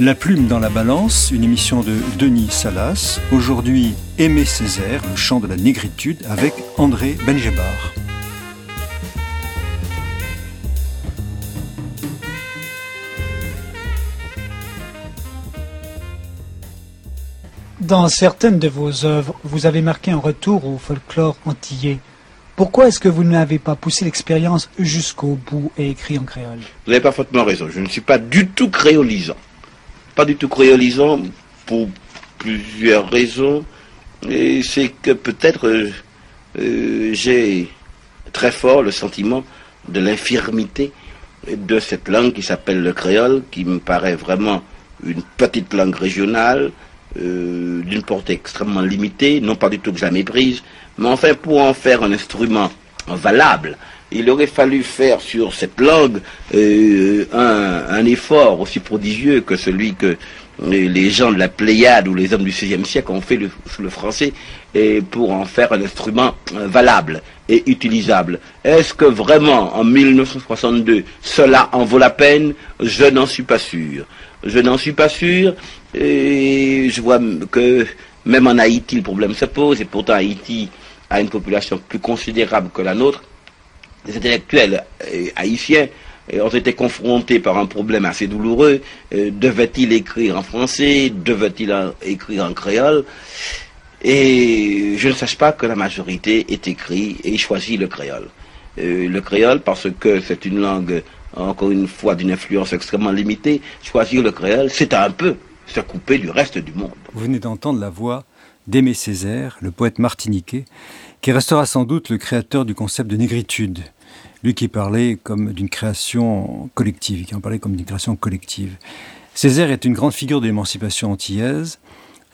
La plume dans la balance, une émission de Denis Salas. Aujourd'hui, Aimé Césaire, le chant de la négritude, avec André Benjebar. Dans certaines de vos œuvres, vous avez marqué un retour au folklore antillais. Pourquoi est-ce que vous n'avez pas poussé l'expérience jusqu'au bout et écrit en créole? Vous avez parfaitement raison. Je ne suis pas du tout créolisant pas du tout créolisant pour plusieurs raisons. Et c'est que peut-être euh, euh, j'ai très fort le sentiment de l'infirmité de cette langue qui s'appelle le créole, qui me paraît vraiment une petite langue régionale, euh, d'une portée extrêmement limitée, non pas du tout que je la méprise, mais enfin pour en faire un instrument valable, il aurait fallu faire sur cette langue euh, un, effort aussi prodigieux que celui que les gens de la Pléiade ou les hommes du XVIe siècle ont fait le français et pour en faire un instrument euh, valable et utilisable. Est-ce que vraiment en 1962 cela en vaut la peine? Je n'en suis pas sûr. Je n'en suis pas sûr et je vois que même en Haïti le problème se pose et pourtant Haïti a une population plus considérable que la nôtre les intellectuels euh, haïtiens euh, ont été confrontés par un problème assez douloureux. Euh, devaient-ils écrire en français? Devaient-ils écrire en créole? Et je ne sache pas que la majorité ait écrit et choisi le créole. le créole parce que c'est une langue, encore une fois, d'une influence extrêmement limitée. Choisir le créole, c'est un peu se couper du reste du monde. Vous venez d'entendre la voix d'Aimé Césaire, le poète martiniquais, qui restera sans doute le créateur du concept de négritude. Lui qui parlait comme d'une création collective. Césaire est une grande figure de l'émancipation antillaise,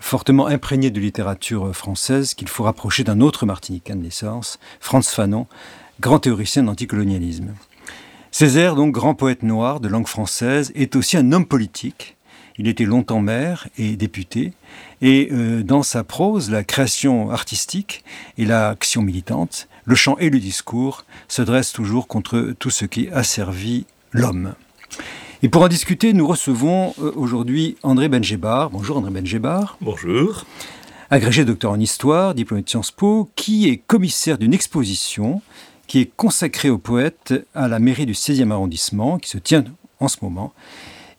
fortement imprégné de littérature française qu'il faut rapprocher d'un autre Martiniquin de naissance, Franz Fanon, grand théoricien d'anticolonialisme. Césaire, donc grand poète noir de langue française, est aussi un homme politique. Il était longtemps maire et député, et euh, dans sa prose, la création artistique et l'action militante, le chant et le discours se dressent toujours contre tout ce qui asservit l'homme. Et pour en discuter, nous recevons euh, aujourd'hui André Benjebar. Bonjour André Benjebar. Bonjour. Agrégé docteur en histoire, diplômé de Sciences Po, qui est commissaire d'une exposition qui est consacrée au poète à la mairie du 16e arrondissement, qui se tient en ce moment,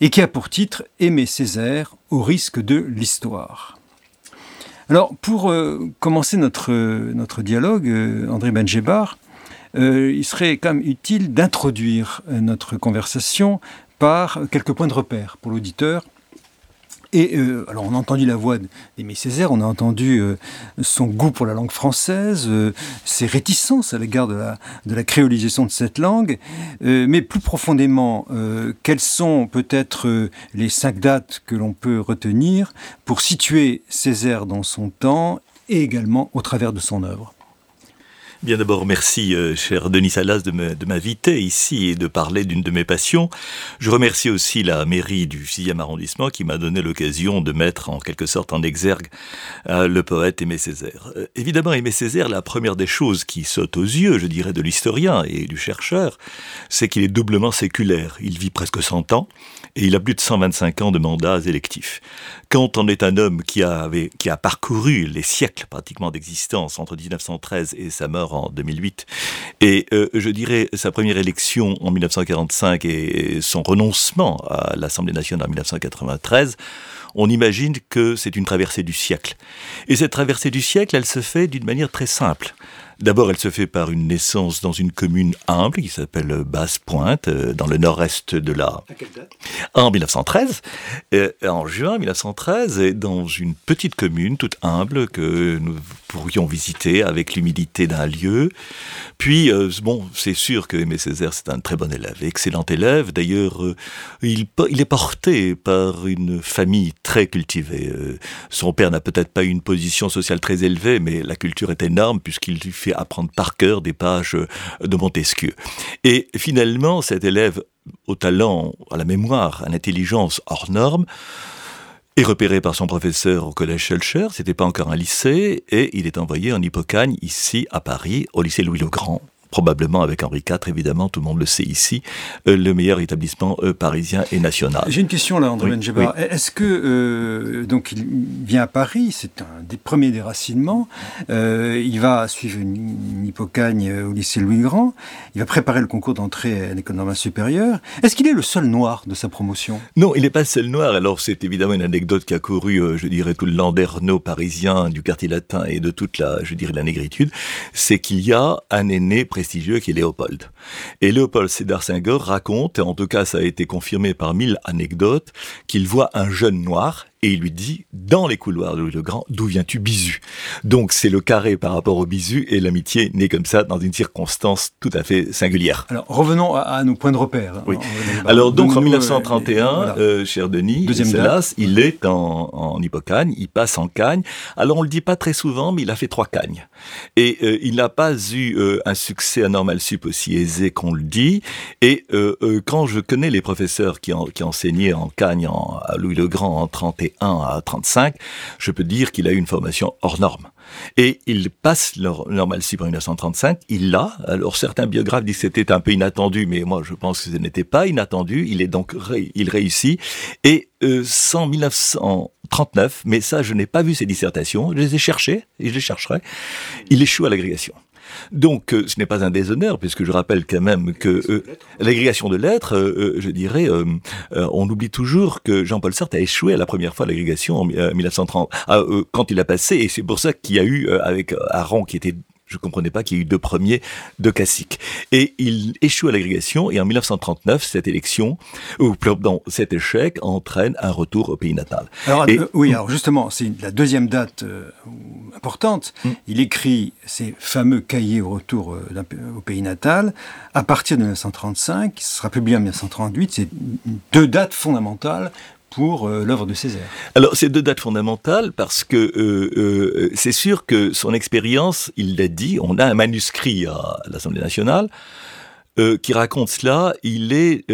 et qui a pour titre Aimer Césaire au risque de l'histoire. Alors, pour euh, commencer notre, dialogue, euh, André Benjebar, euh, il serait quand même utile d'introduire notre conversation par quelques points de repère pour l'auditeur et euh, alors, on a entendu la voix d'Aimé Césaire, on a entendu euh, son goût pour la langue française, euh, ses réticences à l'égard de la, de la créolisation de cette langue, mais plus profondément, quelles sont peut-être les cinq dates que l'on peut retenir pour situer Césaire dans son temps et également au travers de son œuvre? Bien d'abord, merci, euh, cher Denis Salas, de m'inviter ici et de parler d'une de mes passions. Je remercie aussi la mairie du 6e arrondissement qui m'a donné l'occasion de mettre en quelque sorte en exergue euh, le poète Aimé Césaire. Euh, évidemment, Aimé Césaire, la première des choses qui saute aux yeux, je dirais, de l'historien et du chercheur, c'est qu'il est doublement séculaire. Il vit presque 100 ans et il a plus de 125 ans de mandats électifs. Quand on est un homme qui, a parcouru les siècles pratiquement d'existence entre 1913 et sa mort en 2008. Et euh, je dirais sa première élection en 1945 et son renoncement à l'Assemblée nationale en 1993, on imagine que c'est une traversée du siècle. Et cette traversée du siècle, elle se fait d'une manière très simple. D'abord, elle se fait par une naissance dans une commune humble qui s'appelle Basse-Pointe, euh, dans le nord-est de la... En 1913, euh, en juin 1913, et dans une petite commune toute humble que nous pourrions visiter avec l'humidité d'un lieu. Puis, euh, bon, c'est sûr que Aimé Césaire, c'est un très bon élève, excellent élève. D'ailleurs, il, il, est porté par une famille très cultivée. son père n'a peut-être pas une position sociale très élevée, mais la culture est énorme puisqu'il lui apprendre par cœur des pages de Montesquieu. Et finalement, cet élève au talent, à la mémoire, à l'intelligence hors norme, est repéré par son professeur au collège Schulcher, c'était pas encore un lycée, et il est envoyé en Hippocagne, ici à Paris, au lycée Louis-le-Grand, probablement avec Henri IV, évidemment, tout le monde le sait ici, euh, le meilleur établissement euh, parisien et national. J'ai une question là, André oui, Est-ce que, euh, donc il vient à Paris, c'est un des premiers déracinements, il va suivre une, hypocagne au lycée Louis-Grand, il va préparer le concours d'entrée à l'école normale supérieure. Est-ce qu'il est le seul noir de sa promotion? Non, il n'est pas le seul noir. Alors c'est évidemment une anecdote qui a couru, je dirais, tout le landerneau parisien du quartier latin et de toute la, je dirais, la négritude, c'est qu'il y a un aîné qui est Léopold. Et Léopold Sédar Senghor raconte, et en tout cas ça a été confirmé par mille anecdotes, qu'il voit un jeune noir et il lui dit, dans les couloirs de Louis le Grand, d'où viens-tu bisu? Donc c'est le carré par rapport au bisu et l'amitié naît comme ça dans une circonstance tout à fait singulière. Alors revenons à, nos points de repère. Oui. Alors donc en 1931, euh, euh, cher Denis, Célas, il est en, en Hippocagne, il passe en Cagne. Alors on le dit pas très souvent, mais il a fait trois Cagnes. Et euh, il n'a pas eu un succès à Normal Sup aussi aisé qu'on le dit. Et quand je connais les professeurs qui, qui enseignaient en Cagne à Louis le Grand en 31, à 35, je peux dire qu'il a eu une formation hors norme. Et il passe leur normal sup en 1935, il l'a. Alors certains biographes disent que c'était un peu inattendu, mais moi je pense que ce n'était pas inattendu. Il est donc il réussit. Et euh, sans 1939, mais ça je n'ai pas vu ces dissertations, je les ai cherchées et je les chercherai. Il échoue à l'agrégation. Donc, euh, ce n'est pas un déshonneur, puisque je rappelle quand même que euh, l'agrégation de lettres, euh, je dirais, on oublie toujours que Jean-Paul Sartre a échoué à la première fois l'agrégation en 1930, quand il a passé, et c'est pour ça qu'il y a eu, avec Aron, qui était je ne comprenais pas qu'il y ait eu deux premiers de classique. Et il échoue à l'agrégation, et en 1939, cette élection, ou pardon, cet échec entraîne un retour au pays natal. Alors, euh, oui, alors justement, c'est la deuxième date euh, importante. Hmm. Il écrit ces fameux cahiers au retour euh, au pays natal à partir de 1935, qui sera publié en 1938. C'est deux dates fondamentales euh, l'œuvre de Césaire. Alors, c'est deux dates fondamentales parce que euh, euh, c'est sûr que son expérience, il l'a dit, on a un manuscrit à l'Assemblée nationale qui raconte cela. Il est,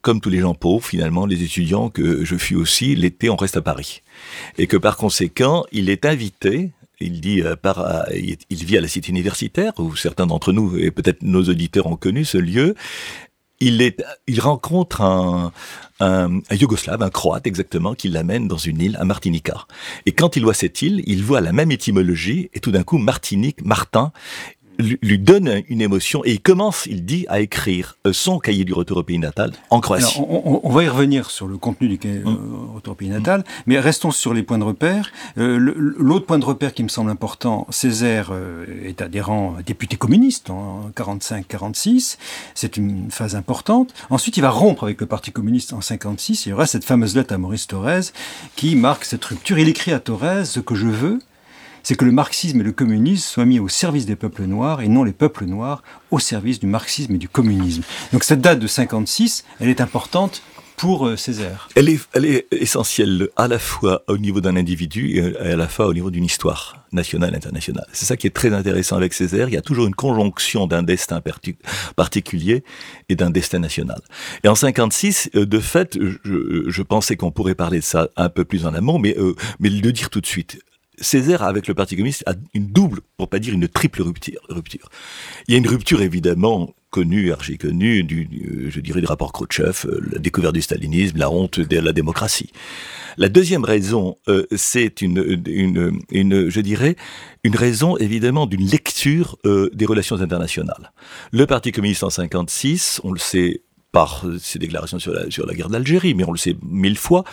comme tous les gens pauvres, finalement, les étudiants que je fus aussi, l'été, on reste à Paris. Et que par conséquent, il est invité il dit par, il vit à la cité universitaire où certains d'entre nous et peut-être nos auditeurs ont connu ce lieu. Il est, il rencontre un, un, un Yougoslave, un Croate exactement, qui l'amène dans une île, à Martinica. Et quand il voit cette île, il voit la même étymologie, et tout d'un coup, Martinique, Martin, lui donne une émotion et il commence, il dit, à écrire son cahier du retour au pays natal en Croatie. on, va y revenir sur le contenu du cahier du hum. euh, retour au pays natal, mais restons sur les points de repère. Euh, l'autre point de repère qui me semble important, Césaire euh, est adhérent député communiste en 45-46, c'est une phase importante. Ensuite, il va rompre avec le Parti communiste en 56, il y aura cette fameuse lettre à Maurice Thorez qui marque cette rupture. Il écrit à Thorez ce que je veux, c'est que le marxisme et le communisme soient mis au service des peuples noirs et non les peuples noirs au service du marxisme et du communisme. Donc cette date de 56, elle est importante pour euh, Césaire. Elle est, elle est essentielle à la fois au niveau d'un individu et à la fois au niveau d'une histoire nationale internationale. C'est ça qui est très intéressant avec Césaire. Il y a toujours une conjonction d'un destin particulier et d'un destin national. Et en 56, euh, de fait, je, je pensais qu'on pourrait parler de ça un peu plus en amont, mais, euh, mais le dire tout de suite. Césaire, avec le Parti communiste, a une double, pour pas dire une triple rupture. Il y a une rupture évidemment connue, archi connue, du, je dirais, du rapport Khrouchtchev, euh, la découverte du stalinisme, la honte de la démocratie. La deuxième raison, euh, c'est une, une, je dirais, une raison évidemment d'une lecture euh, des relations internationales. Le Parti communiste en 56, on le sait par ses déclarations sur la, guerre d'Algérie, mais on le sait mille fois,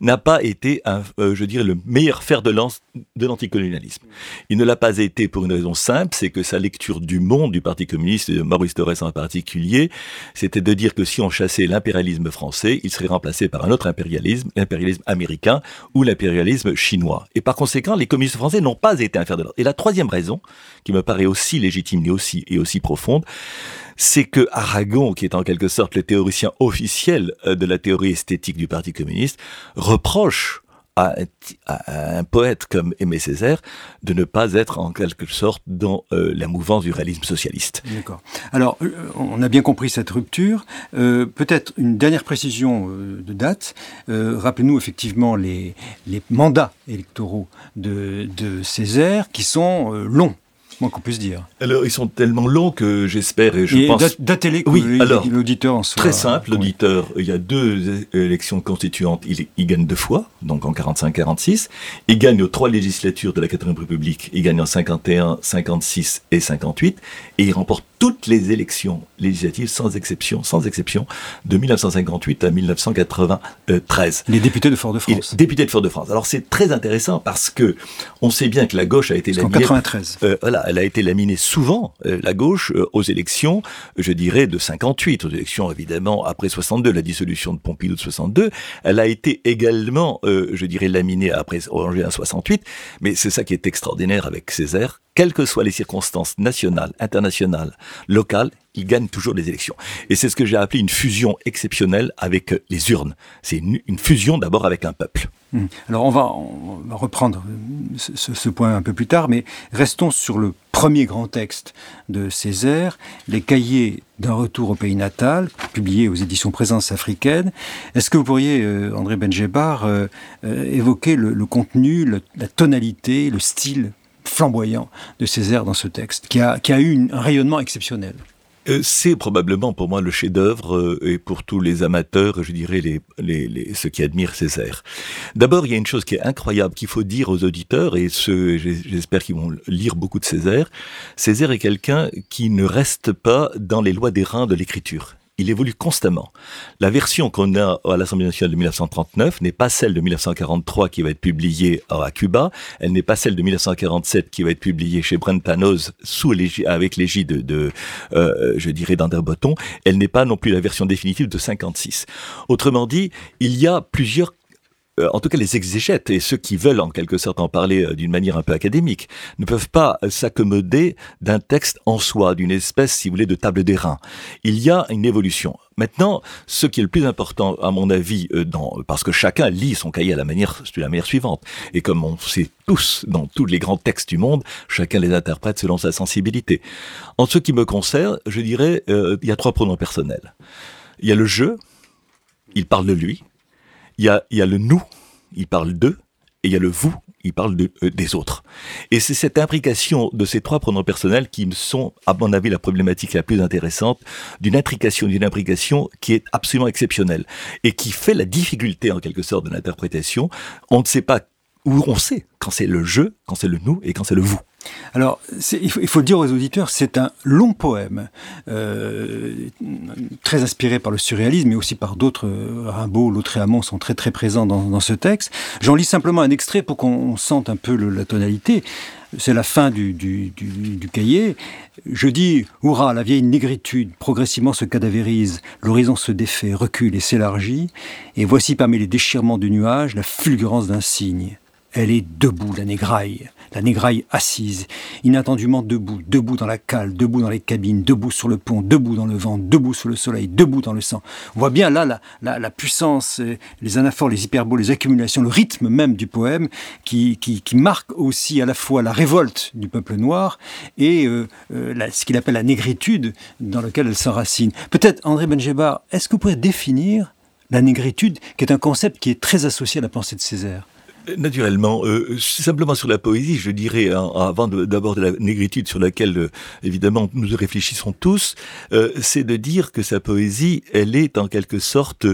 n'a pas été, euh, je dirais, le meilleur fer de lance de l'anticolonialisme. Il ne l'a pas été pour une raison simple, c'est que sa lecture du monde du Parti communiste, de Maurice Torres en particulier, c'était de dire que si on chassait l'impérialisme français, il serait remplacé par un autre impérialisme, l'impérialisme américain ou l'impérialisme chinois. Et par conséquent, les communistes français n'ont pas été un fer de lance. Et la troisième raison, qui me paraît aussi légitime et aussi profonde, c'est que Aragon, qui est en quelque sorte le théoricien officiel euh, de la théorie esthétique du Parti communiste, reproche à un, poète comme Aimé Césaire de ne pas être en quelque sorte dans euh, la mouvance du réalisme socialiste. D'accord. Alors, euh, on a bien compris cette rupture. Peut-être une dernière précision de date. Rappelez-nous effectivement les, mandats électoraux de Césaire qui sont longs moins qu'on puisse dire. Alors, ils sont tellement longs que j'espère et je et pense. Datez-les Oui, alors, l'auditeur en. Très simple, oui. l'auditeur, il y a deux élections constituantes, il, il gagne deux fois, donc en 45-46. Il gagne aux trois législatures de la 4 République, il gagne en 51, 56 et 58, et il remporte toutes les élections législatives sans exception, sans exception, de 1958 à 1993. Les députés de Fort-de-France. Députés de Fort-de-France. Alors c'est très intéressant parce que on sait bien que la gauche a été laminée. En 93. Euh, voilà, elle a été laminée souvent, euh, la gauche, euh, aux élections, je dirais, de 58, aux élections évidemment après 62, la dissolution de Pompidou de 62. Elle a été également, euh, je dirais, laminée après en 68. Mais c'est ça qui est extraordinaire avec Césaire, quelles que soient les circonstances nationales, internationales, locales, il gagne toujours les élections. Et c'est ce que j'ai appelé une fusion exceptionnelle avec les urnes. C'est une, fusion d'abord avec un peuple. Mmh. Alors on va, reprendre ce, ce, point un peu plus tard, mais restons sur le premier grand texte de Césaire, les cahiers d'un retour au pays natal, publié aux éditions Présence africaine. Est-ce que vous pourriez, euh, André Benjebar, euh, euh, évoquer le, contenu, la tonalité, le style flamboyant de Césaire dans ce texte, qui a, eu un rayonnement exceptionnel? Euh, c'est probablement pour moi le chef-d'œuvre euh, et pour tous les amateurs, je dirais les, les, les, ceux qui admirent Césaire. D'abord, il y a une chose qui est incroyable qu'il faut dire aux auditeurs et ceux, j'espère qu'ils vont lire beaucoup de Césaire. Césaire est quelqu'un qui ne reste pas dans les lois des reins de l'écriture il évolue constamment. La version qu'on a à l'Assemblée nationale de 1939 n'est pas celle de 1943 qui va être publiée à Cuba, elle n'est pas celle de 1947 qui va être publiée chez Brentanos sous avec l'égide de, euh, je dirais, d'Ander Botton, elle n'est pas non plus la version définitive de 56. Autrement dit, il y a plusieurs euh, en tout cas les exégètes et ceux qui veulent en quelque sorte en parler euh, d'une manière un peu académique, ne peuvent pas euh, s'accommoder d'un texte en soi, d'une espèce, si vous voulez, de table des reins. Il y a une évolution. Maintenant, ce qui est le plus important, à mon avis, dans, parce que chacun lit son cahier à la manière, de la manière suivante, et comme on sait tous dans tous les grands textes du monde, chacun les interprète selon sa sensibilité. En ce qui me concerne, je dirais, il y a trois pronoms personnels. Il y a le je, il parle de lui, il y a, le nous, il parle d'eux, et il y a le vous, il parle euh, des autres. Et c'est cette imbrication de ces trois pronoms personnels qui me sont, à mon avis, la problématique la plus intéressante d'une intrication, d'une imbrication qui est absolument exceptionnelle et qui fait la difficulté, en quelque sorte, de l'interprétation. On ne sait pas où on sait quand c'est le je, quand c'est le nous et quand c'est le vous. Alors, il faut, il faut, le dire aux auditeurs, c'est un long poème, euh, très inspiré par le surréalisme, mais aussi par d'autres. Euh, Rimbaud, Lautréamont sont très très présents dans, dans ce texte. J'en lis simplement un extrait pour qu'on sente un peu le, la tonalité. C'est la fin du, du, du, du, cahier. Je dis, hurrah, la vieille négritude progressivement se cadavérise, l'horizon se défait, recule et s'élargit, et voici parmi les déchirements du nuage la fulgurance d'un cygne. Elle est debout, la négraille, la négraille assise, inattendument debout, debout dans la cale, debout dans les cabines, debout sur le pont, debout dans le vent, debout sous le soleil, debout dans le sang. On voit bien là la, la, puissance, les anaphores, les hyperboles, les accumulations, le rythme même du poème qui, marque aussi à la fois la révolte du peuple noir et euh, euh, ce qu'il appelle la négritude dans laquelle elle s'enracine. Peut-être, André Benjebar, est-ce que vous pourriez définir la négritude, qui est un concept qui est très associé à la pensée de Césaire? Naturellement, euh, simplement sur la poésie, je dirais, hein, avant d'aborder la négritude sur laquelle, euh, évidemment, nous réfléchissons tous, euh, c'est de dire que sa poésie, elle est en quelque sorte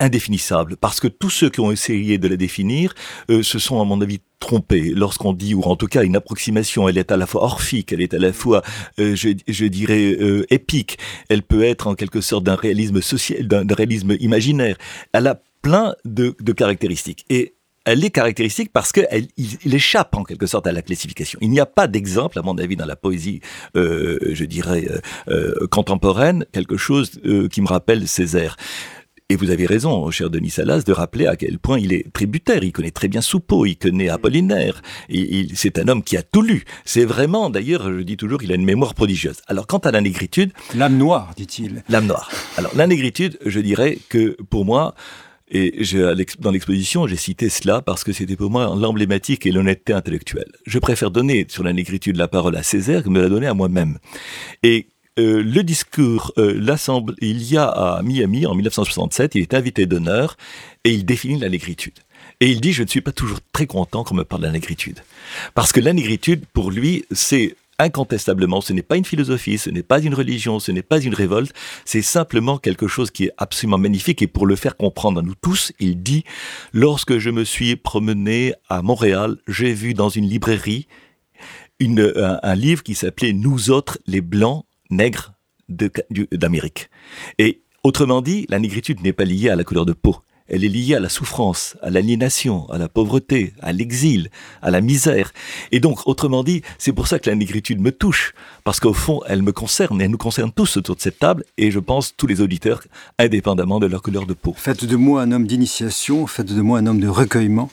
indéfinissable, parce que tous ceux qui ont essayé de la définir se sont, à mon avis, trompés. Lorsqu'on dit, ou en tout cas une approximation, elle est à la fois orphique, elle est à la fois, je, je, dirais, épique, elle peut être en quelque sorte d'un réalisme social, d'un réalisme imaginaire, elle a plein de, de caractéristiques. Et elle est caractéristique parce qu'il il échappe en quelque sorte à la classification. Il n'y a pas d'exemple, à mon avis, dans la poésie, euh, je dirais, euh, euh, contemporaine, quelque chose euh, qui me rappelle Césaire. Et vous avez raison, cher Denis Salas, de rappeler à quel point il est tributaire. Il connaît très bien Soupeau, il connaît Apollinaire. C'est un homme qui a tout lu. C'est vraiment, d'ailleurs, je dis toujours, il a une mémoire prodigieuse. Alors, quant à la négritude... L'âme noire, dit-il. L'âme noire. Alors, la négritude, je dirais que, pour moi, et dans l'exposition, j'ai cité cela parce que c'était pour moi l'emblématique et l'honnêteté intellectuelle. Je préfère donner sur la négritude la parole à Césaire que me la donner à moi-même. Et euh, le discours, euh, l'assemblée, il y a à Miami en 1967, il est invité d'honneur et il définit la négritude. Et il dit, je ne suis pas toujours très content qu'on me parle de la négritude. Parce que la négritude, pour lui, c'est incontestablement, ce n'est pas une philosophie, ce n'est pas une religion, ce n'est pas une révolte, c'est simplement quelque chose qui est absolument magnifique et pour le faire comprendre à nous tous, il dit, lorsque je me suis promené à Montréal, j'ai vu dans une librairie une, un, livre qui s'appelait Nous autres, les blancs nègres d'Amérique. Et autrement dit, la négritude n'est pas liée à la couleur de peau. Elle est liée à la souffrance, à l'aliénation, à la pauvreté, à l'exil, à la misère. Et donc, autrement dit, c'est pour ça que la négritude me touche, parce qu'au fond, elle me concerne, elle nous concerne tous autour de cette table, et je pense tous les auditeurs, indépendamment de leur couleur de peau. Faites de moi un homme d'initiation, faites de moi un homme de recueillement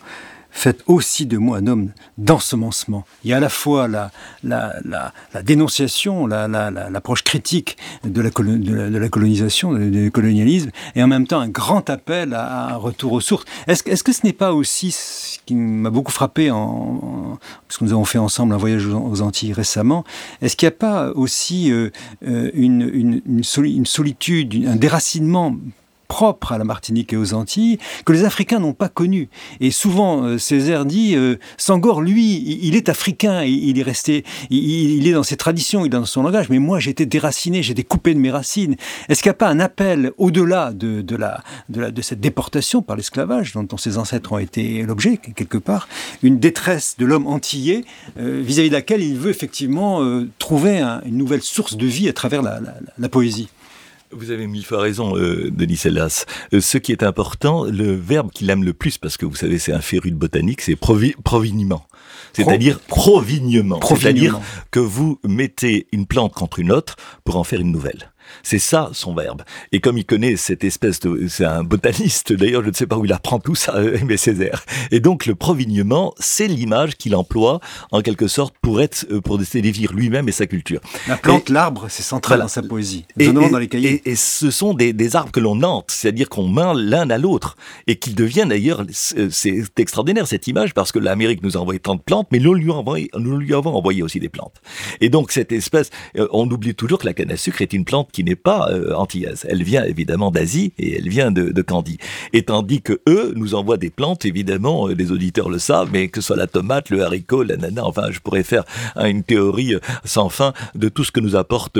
faites aussi de moi un homme d'ensemencement. Il y a à la fois la, la, la, la dénonciation, l'approche critique de la, de la, colonisation, du colonialisme, et en même temps un grand appel à un retour aux sources. Est-ce est que ce n'est pas aussi ce qui m'a beaucoup frappé, en, parce que nous avons fait ensemble un voyage aux Antilles récemment, est-ce qu'il n'y a pas aussi euh, euh, une, une, une, solitude, un déracinement propre à la Martinique et aux Antilles que les Africains n'ont pas connu. Et souvent, euh, Césaire dit, euh, Sangor, lui, il est africain, il est resté, il, est dans ses traditions, il est dans son langage, mais moi, j'étais déraciné, j'étais coupé de mes racines. Est-ce qu'il n'y a pas un appel au-delà de, cette déportation par l'esclavage, dont, ses ancêtres ont été l'objet, quelque part, une détresse de l'homme antillais euh, vis-à-vis de laquelle il veut effectivement trouver une nouvelle source de vie à travers la poésie? Vous avez mille fois raison, euh, Denis Sellas. Euh, ce qui est important, le verbe qu'il aime le plus, parce que vous savez, c'est un féru de botanique, c'est provinement. C'est-à-dire provignement. C'est-à-dire que vous mettez une plante contre une autre pour en faire une nouvelle. C'est ça son verbe. Et comme il connaît cette espèce de, c'est un botaniste d'ailleurs, je ne sais pas où il apprend tout ça, Aimé Césaire. Et donc le provignement, c'est l'image qu'il emploie en quelque sorte pour être, euh, pour définir lui-même et sa culture. La plante, l'arbre, c'est central dans sa poésie, et, dans les cahiers. Et, ce sont des, arbres que l'on nante, c'est-à-dire qu'on main l'un à l'autre et qu'ils deviennent d'ailleurs, c'est extraordinaire cette image parce que l'Amérique nous a envoyé tant de plantes, mais nous lui, envoyé, nous lui avons envoyé aussi des plantes. Et donc cette espèce, euh, on oublie toujours que la canne à sucre est une plante qui n'est pas euh, antillaise. Elle vient évidemment d'Asie et elle vient de, Candie. Et tandis que eux nous envoient des plantes, évidemment, euh, les auditeurs le savent, mais que ce soit la tomate, le haricot, l'ananas, enfin, je pourrais faire hein, une théorie euh, sans fin de tout ce que nous apportent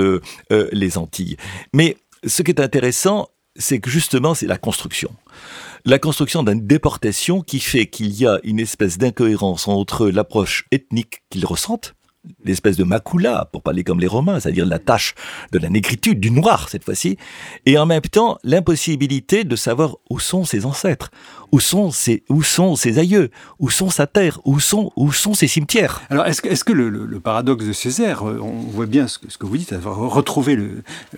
les Antilles. Mais ce qui est intéressant, c'est que justement, c'est la construction la construction d'une déportation qui fait qu'il y a une espèce d'incohérence entre l'approche ethnique qu'ils ressentent, l'espèce de macula, pour parler comme les Romains, c'est-à-dire la tâche de la négritude, du noir cette fois-ci, et en même temps l'impossibilité de savoir où sont ses ancêtres, où sont ses, où sont ses aïeux? Où sont sa terre? Où sont, où sont ses cimetières? Alors, est-ce que, est que le, le, paradoxe de Césaire, euh, on voit bien ce que, ce que vous dites, retrouver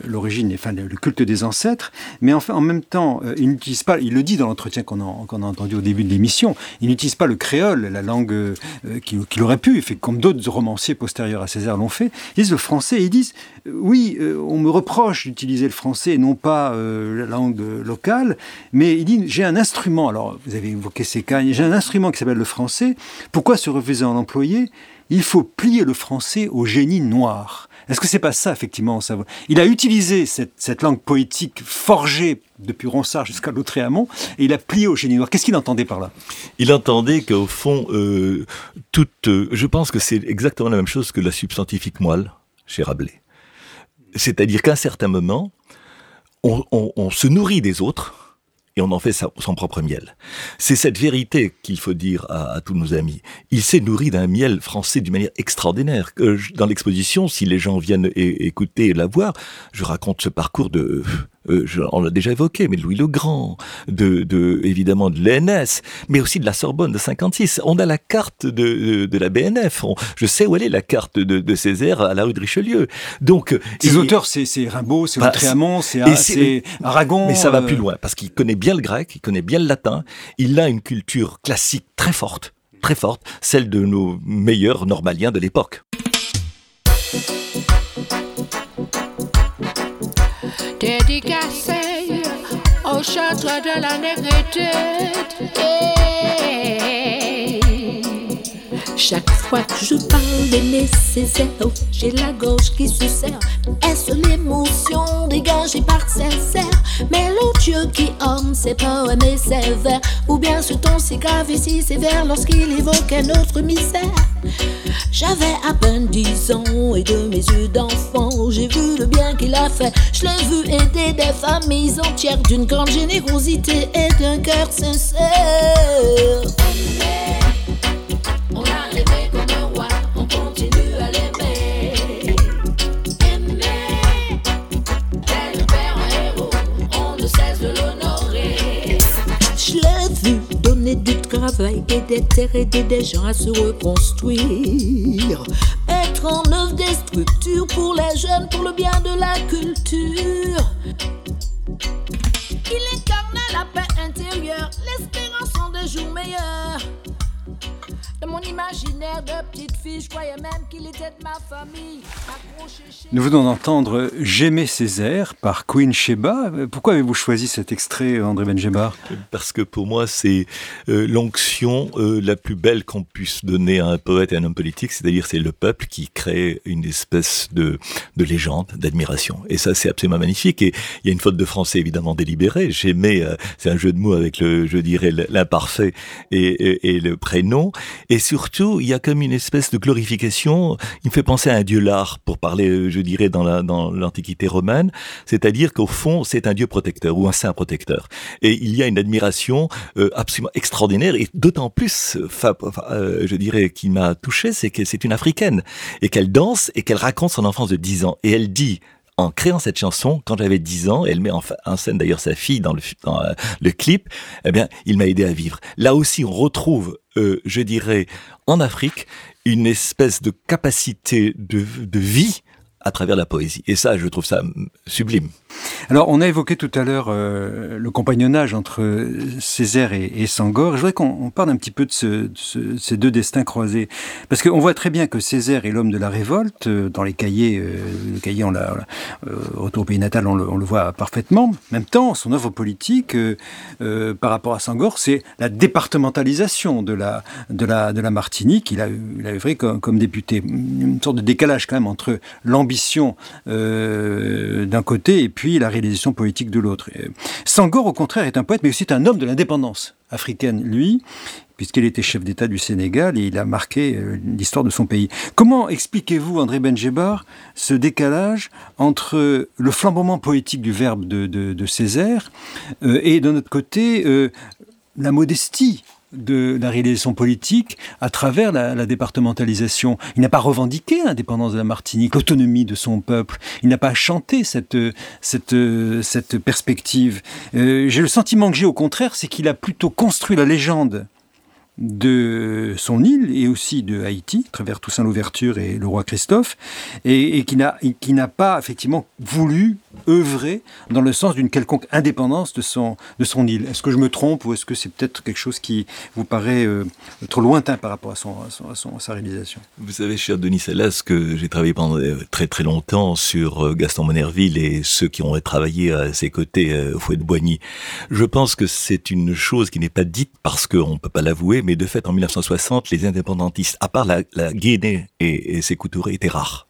l'origine, enfin, le, culte des ancêtres, mais enfin, en même temps, euh, il n'utilise pas, il le dit dans l'entretien qu'on a, qu'on a entendu au début de l'émission, il n'utilise pas le créole, la langue euh, qu'il aurait pu, fait comme d'autres romanciers postérieurs à Césaire l'ont fait. Ils disent le français, ils disent, oui, on me reproche d'utiliser le français et non pas la langue locale, mais il dit, j'ai un instrument. Alors, vous avez évoqué ces. J'ai un instrument qui s'appelle le français. Pourquoi se refuser à en employer? Il faut plier le français au génie noir. Est-ce que c'est pas ça, effectivement Il a utilisé cette, langue poétique forgée depuis Ronsard jusqu'à Lautréamont, et il a plié au génie noir. Qu'est-ce qu'il entendait par là? Il entendait qu'au fond, euh, toute, euh, je pense que c'est exactement la même chose que la substantifique moelle chez Rabelais. C'est-à-dire qu'à un certain moment, on se nourrit des autres, et on en fait son propre miel. C'est cette vérité qu'il faut dire à, tous nos amis. Il s'est nourri d'un miel français d'une manière extraordinaire. Dans l'exposition, si les gens viennent écouter et la voir, je raconte ce parcours de euh, on l'a déjà évoqué, mais de Louis le Grand, de, de évidemment de l'ENS, mais aussi de la Sorbonne de 56. On a la carte de, de, la BNF. je sais où elle est la carte de, de Césaire à la rue de Richelieu. Donc ces auteurs, c'est Rimbaud, c'est bah, c'est Aragon. Mais ça va euh, plus loin parce qu'il connaît bien le grec, il connaît bien le latin. Il a une culture classique très forte, très forte, celle de nos meilleurs normaliens de l'époque. Dédicacé au château de la négritude. Chaque que je parle d'aimer Césaire, j'ai la gauche qui se serre. Est-ce l'émotion dégagée par sincère Mais Dieu qui orne ses poèmes et ses Ou bien ce ton si grave et si sévère lorsqu'il évoquait notre misère? J'avais à peine dix ans et de mes yeux d'enfant J'ai vu le bien qu'il a fait. Je l'ai vu aider des familles entières D'une grande générosité et d'un cœur sincère travail et des terres, aider des gens à se reconstruire. Mettre en œuvre des structures pour les jeunes, pour le bien de la culture. Il incarne la paix intérieure, l'espérance en des jours meilleurs. Dans mon imaginaire de petite fille, je croyais même qu'il était de ma famille. Nous venons d'entendre J'aimais Césaire par Queen Sheba. Pourquoi avez-vous choisi cet extrait, André Benjebar Parce que pour moi, c'est euh, l'onction euh, la plus belle qu'on puisse donner à un poète et à un homme politique, c'est-à-dire c'est le peuple qui crée une espèce de, de légende, d'admiration. Et ça, c'est absolument magnifique. Et il y a une faute de français évidemment délibérée. J'aimais, euh, c'est un jeu de mots avec le, je dirais, l'imparfait et, et, et le prénom. Et surtout, il y a comme une espèce de glorification. Il me fait penser à un dieu lard, pour parler, euh, je dirais, dans l'Antiquité dans romaine. C'est-à-dire qu'au fond, c'est un dieu protecteur ou un saint protecteur. Et il y a une admiration euh, absolument extraordinaire et d'autant plus, euh, je dirais, qui m'a touché, c'est que c'est une africaine et qu'elle danse et qu'elle raconte son enfance de 10 ans. Et elle dit, en créant cette chanson, quand j'avais 10 ans, elle met en, scène d'ailleurs sa fille dans le, dans, le clip, eh bien, il m'a aidé à vivre. Là aussi, on retrouve euh, je dirais, en Afrique, une espèce de capacité de, de vie à travers la poésie. Et ça, je trouve ça sublime. Alors, on a évoqué tout à l'heure euh, le compagnonnage entre Césaire et, Sangor. Je voudrais qu'on parle un petit peu de, ce, ces deux destins croisés. Parce qu'on voit très bien que Césaire est l'homme de la révolte. Euh, dans les cahiers, euh, le cahier, on l'a, euh, retour au pays natal, on le, voit parfaitement. En même temps, son œuvre politique, euh, par rapport à Sangor, c'est la départementalisation de la, Martinique. Il a, il œuvré comme, comme député. Une sorte de décalage quand même entre l'ambition d'un côté et puis la réalisation politique de l'autre. Sangor, au contraire, est un poète, mais aussi un homme de l'indépendance africaine, lui, puisqu'il était chef d'État du Sénégal et il a marqué euh, l'histoire de son pays. Comment expliquez-vous, André Benjebar, ce décalage entre le flambement poétique du verbe de, Césaire euh, et, d'un autre côté, euh, la modestie de la réalisation politique à travers la, départementalisation. Il n'a pas revendiqué l'indépendance de la Martinique, l'autonomie de son peuple. Il n'a pas chanté cette, cette, cette perspective. Euh, j'ai le sentiment que j'ai au contraire, c'est qu'il a plutôt construit la légende de son île et aussi de Haïti, à travers Toussaint l'Ouverture et le roi Christophe, et, qui n'a pas effectivement voulu œuvrer dans le sens d'une quelconque indépendance de son, de son île. Est-ce que je me trompe ou est-ce que c'est peut-être quelque chose qui vous paraît euh, trop lointain par rapport à, son, à, son, à, à, sa réalisation? Vous savez, cher Denis Salas, que j'ai travaillé pendant euh, très très longtemps sur euh, Gaston Monerville et ceux qui ont travaillé à ses côtés au fouet de Boigny. Je pense que c'est une chose qui n'est pas dite parce qu'on ne peut pas l'avouer, mais de fait, en 1960, les indépendantistes, à part la, la Guinée et, ses couturés, étaient rares.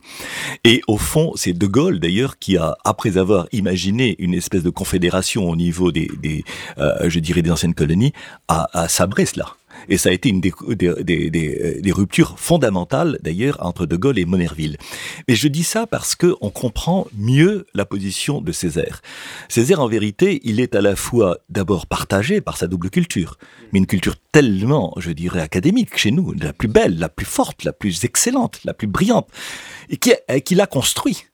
Et au fond, c'est De Gaulle d'ailleurs qui a, après avoir imaginé une espèce de confédération au niveau des, euh, je dirais, des anciennes colonies, a sabré cela. Et ça a été une des, des, ruptures fondamentales, d'ailleurs, entre De Gaulle et Monerville. Mais je dis ça parce que on comprend mieux la position de Césaire. Césaire, en vérité, il est à la fois d'abord partagé par sa double culture, mais une culture tellement, je dirais, académique chez nous, la plus belle, la plus forte, la plus excellente, la plus brillante, et qui, l'a construit.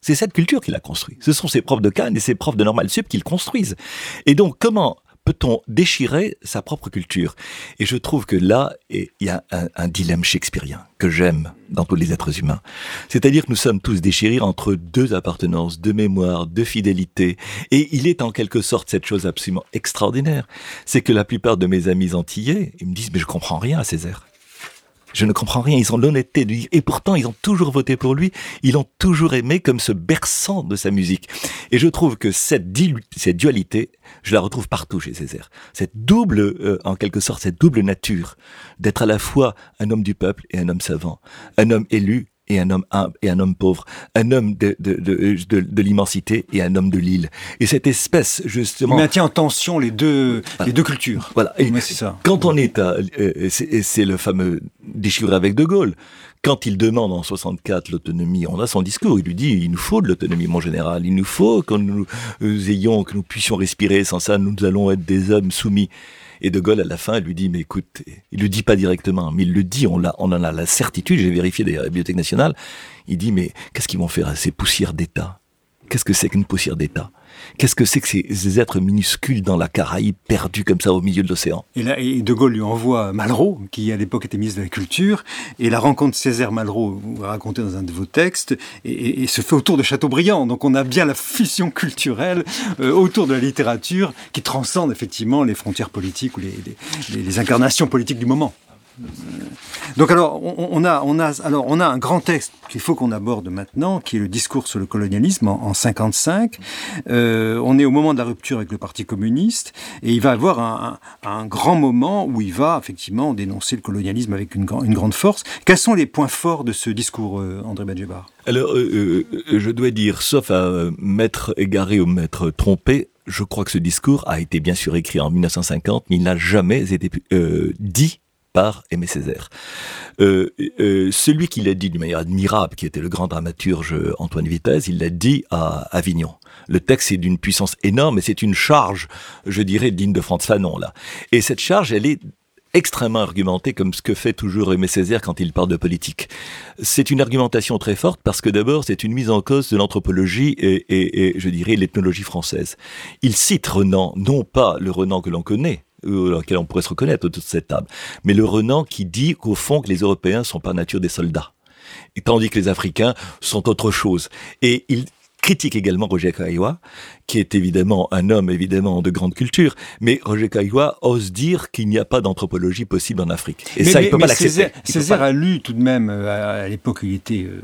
C'est cette culture qu'il a construit. Ce sont ses profs de Cannes et ses profs de Normal Sup qui le construisent. Et donc, comment peut-on déchirer sa propre culture? Et je trouve que là, il y a un, dilemme shakespearien que j'aime dans tous les êtres humains. C'est-à-dire que nous sommes tous déchirés entre deux appartenances, deux mémoires, deux fidélités. Et il est en quelque sorte cette chose absolument extraordinaire. C'est que la plupart de mes amis antillais, ils me disent, mais je comprends rien à Césaire. Je ne comprends rien. Ils ont l'honnêteté de dire, et pourtant ils ont toujours voté pour lui. Ils l'ont toujours aimé comme ce berçant de sa musique. Et je trouve que cette, cette dualité, je la retrouve partout chez Césaire. Cette double, euh, en quelque sorte, cette double nature d'être à la fois un homme du peuple et un homme savant, un homme élu et un homme humble et un homme pauvre, un homme de, de, de, de, l'immensité et un homme de l'île. Et cette espèce, justement... Il maintient en tension les deux, les deux cultures. Voilà. Et c'est ça. Quand on est à... Euh, c'est le fameux déchiré avec De Gaulle. Quand il demande en 64 l'autonomie, on a son discours, il lui dit il nous faut de l'autonomie, mon général, il nous faut que nous ayons, que nous puissions respirer, sans ça nous allons être des hommes soumis. Et De Gaulle, à la fin, lui dit, mais écoute, il le dit pas directement, mais il le dit, on, l'a, on en a la certitude, j'ai vérifié d'ailleurs à la Bibliothèque nationale, il dit, mais qu'est-ce qu'ils vont faire à ces poussières d'État? Qu'est-ce que c'est qu'une poussière d'État? Qu'est-ce que c'est que ces, êtres minuscules dans la Caraïbe, perdus comme ça au milieu de l'océan? Et là, et De Gaulle lui envoie Malraux, qui à l'époque était ministre de la Culture, et la rencontre Césaire-Malraux, vous racontez dans un de vos textes, et, se fait autour de Chateaubriand. Donc on a bien la fusion culturelle euh, autour de la littérature qui transcende effectivement les frontières politiques ou les incarnations politiques du moment. Donc alors on, a, on, a, alors, on a un grand texte qu'il faut qu'on aborde maintenant, qui est le discours sur le colonialisme en, en 55. Euh, on est au moment de la rupture avec le Parti communiste, et il va avoir un, un, grand moment où il va effectivement dénoncer le colonialisme avec une, une, grande force. Quels sont les points forts de ce discours, euh, André Badjebar? Alors, euh, je dois dire, sauf à m'être égaré ou m'être trompé, je crois que ce discours a été bien sûr écrit en 1950, mais il n'a jamais été dit par Aimé Césaire. Euh, euh, celui qui l'a dit d'une manière admirable, qui était le grand dramaturge Antoine Vitesse, il l'a dit à Avignon. Le texte est d'une puissance énorme et c'est une charge, je dirais, digne de Franz Fanon, là. Et cette charge, elle est extrêmement argumentée comme ce que fait toujours Aimé Césaire quand il parle de politique. C'est une argumentation très forte parce que d'abord c'est une mise en cause de l'anthropologie et, et, je dirais l'ethnologie française. Il cite Renan, non pas le Renan que l'on connaît, dans lequel on pourrait se reconnaître autour de cette table. Mais le Renan qui dit qu'au fond que les Européens sont par nature des soldats, tandis que les Africains sont autre chose. Et il critique également Roger Caillois, qui est évidemment un homme évidemment de grande culture, mais Roger Caillois ose dire qu'il n'y a pas d'anthropoligie possible en Afrique. Et ça, il peut pas l'accepter. Césaire, a lu tout de même, euh, à l'époque où il était euh,